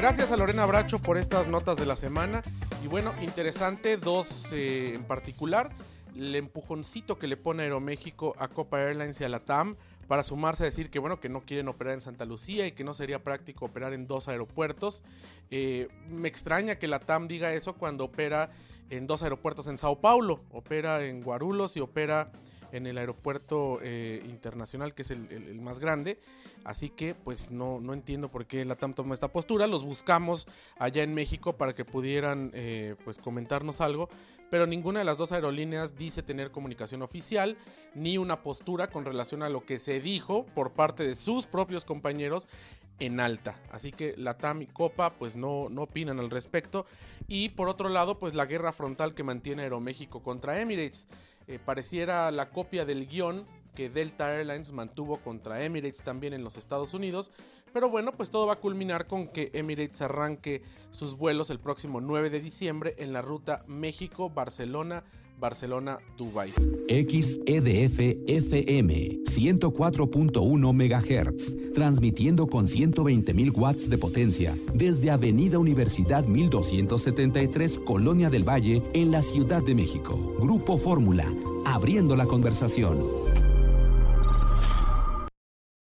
Gracias a Lorena Bracho por estas notas de la semana. Y bueno, interesante, dos eh, en particular. El empujoncito que le pone Aeroméxico a Copa Airlines y a la TAM para sumarse a decir que bueno que no quieren operar en Santa Lucía y que no sería práctico operar en dos aeropuertos. Eh, me extraña que la TAM diga eso cuando opera en dos aeropuertos en Sao Paulo, opera en Guarulhos y opera en el aeropuerto eh, internacional que es el, más grande. Así que pues no, no entiendo por qué la TAM toma esta postura. Los buscamos allá en México para que pudieran eh, pues comentarnos algo pero ninguna de las dos aerolíneas dice tener comunicación oficial ni una postura con relación a lo que se dijo por parte de sus propios compañeros en alta. Así que la TAM y Copa pues no, no opinan al respecto. Y por otro lado pues la guerra frontal que mantiene Aeroméxico contra Emirates. Eh, pareciera la copia del guion que Delta Airlines mantuvo contra Emirates también en los Estados Unidos. Pero bueno, pues todo va a culminar con que Emirates arranque sus vuelos el próximo 9 de diciembre en la ruta México-Barcelona. Barcelona, Dubai. XEDF FM 104.1 MHz, transmitiendo con 120.000 watts de potencia desde Avenida Universidad 1273, Colonia del Valle, en la Ciudad de México. Grupo Fórmula, abriendo la conversación.